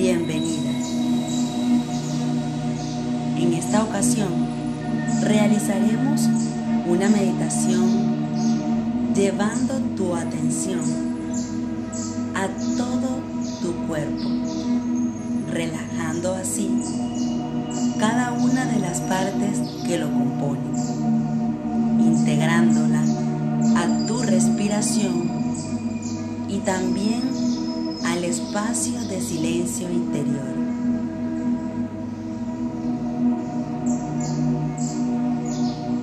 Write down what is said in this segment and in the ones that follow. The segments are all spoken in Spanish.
Bienvenida. En esta ocasión realizaremos una meditación llevando tu atención a todo tu cuerpo, relajando así cada una de las partes que lo componen, integrándola a tu respiración y también espacio de silencio interior.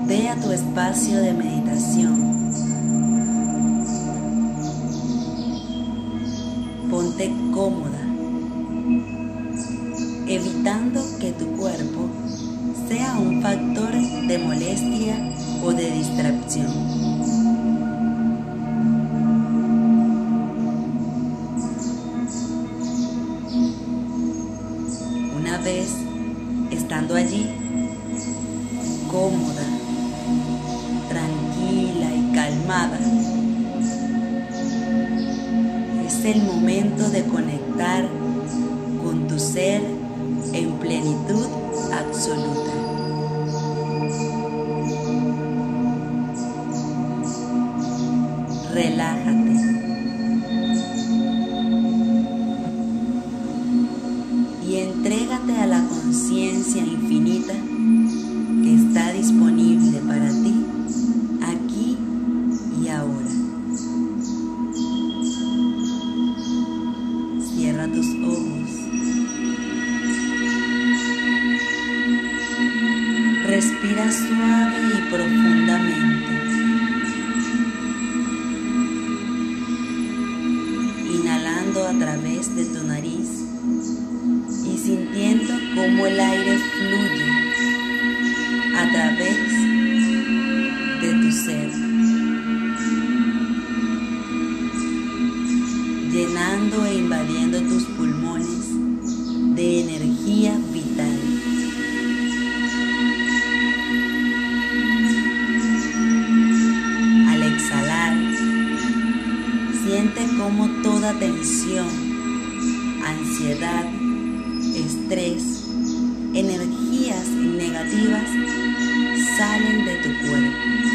Ve a tu espacio de meditación. Ponte cómoda, evitando que tu cuerpo sea un factor de molestia o de distracción. El momento de conectar con tu ser en plenitud absoluta. Relájate. Respira suave y profundamente. Siente cómo toda tensión, ansiedad, estrés, energías negativas salen de tu cuerpo.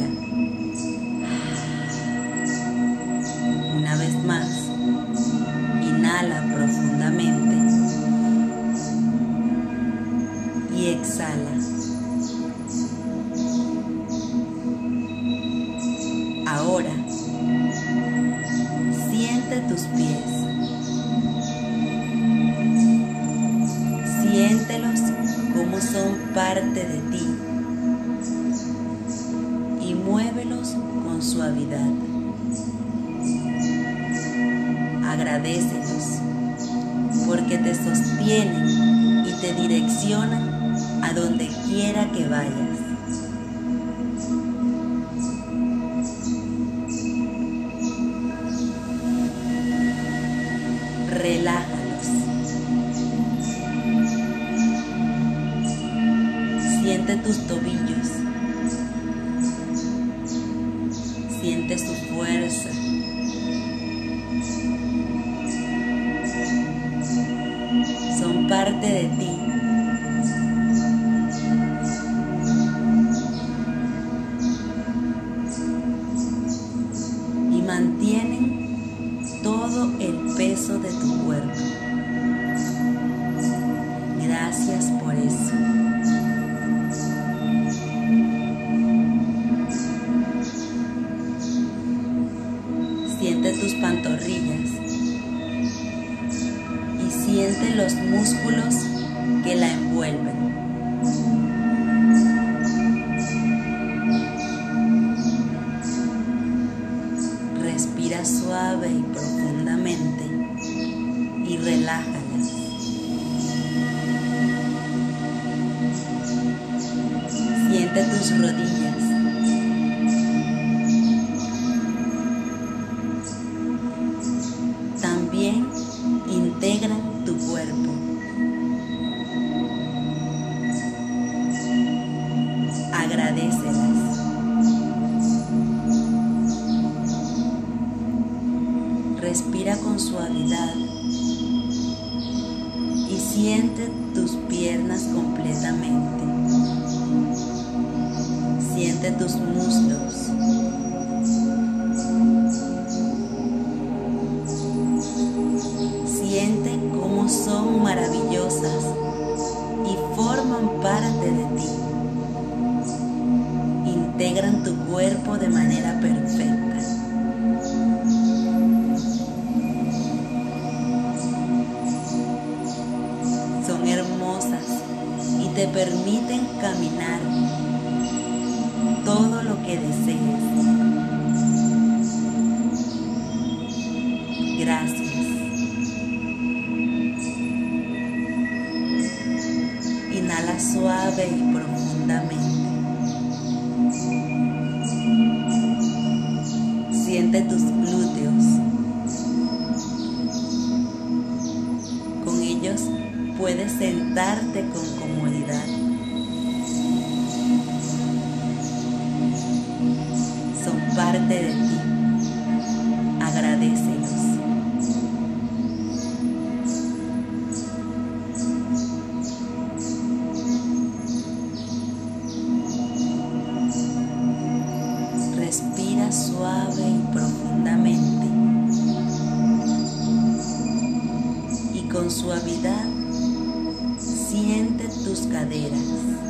见。Porque te sostienen y te direccionan a donde quiera que vayas. Mantienen todo el peso de tu cuerpo. de tus rodillas. suave y profundamente. Siente tus respira suave y profundamente. Y con suavidad siente tus caderas.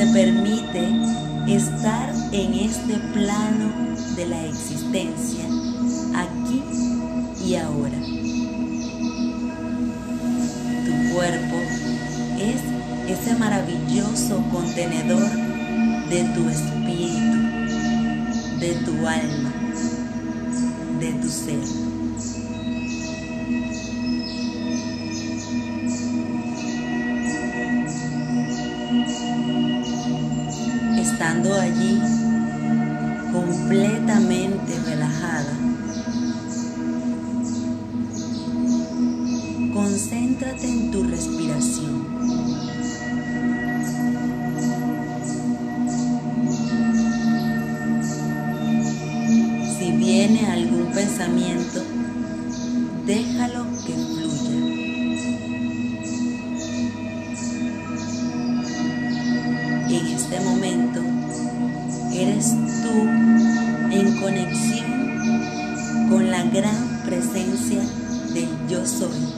Te permite estar en este plano de la existencia, aquí y ahora. Tu cuerpo es ese maravilloso contenedor de tu espíritu, de tu alma, de tu ser. En este momento eres tú en conexión con la gran presencia del yo soy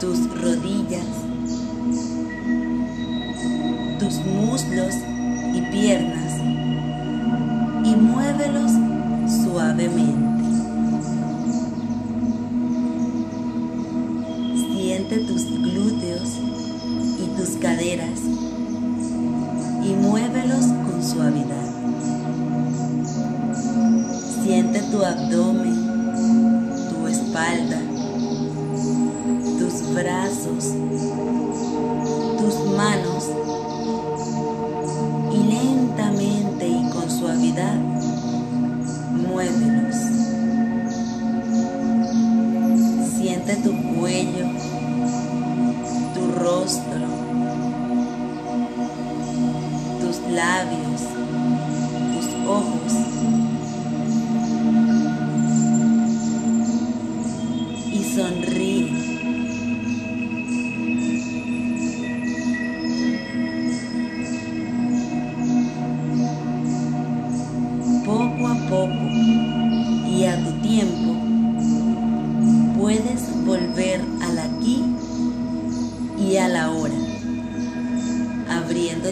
tus rodillas, tus muslos y piernas y muévelos suavemente. Jesus.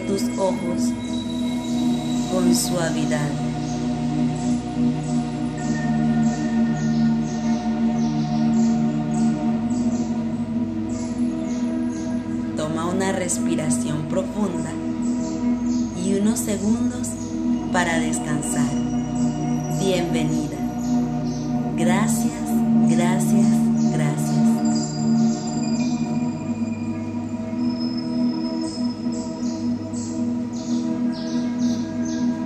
tus ojos con suavidad. Toma una respiración profunda y unos segundos para descansar. Bienvenida. Gracias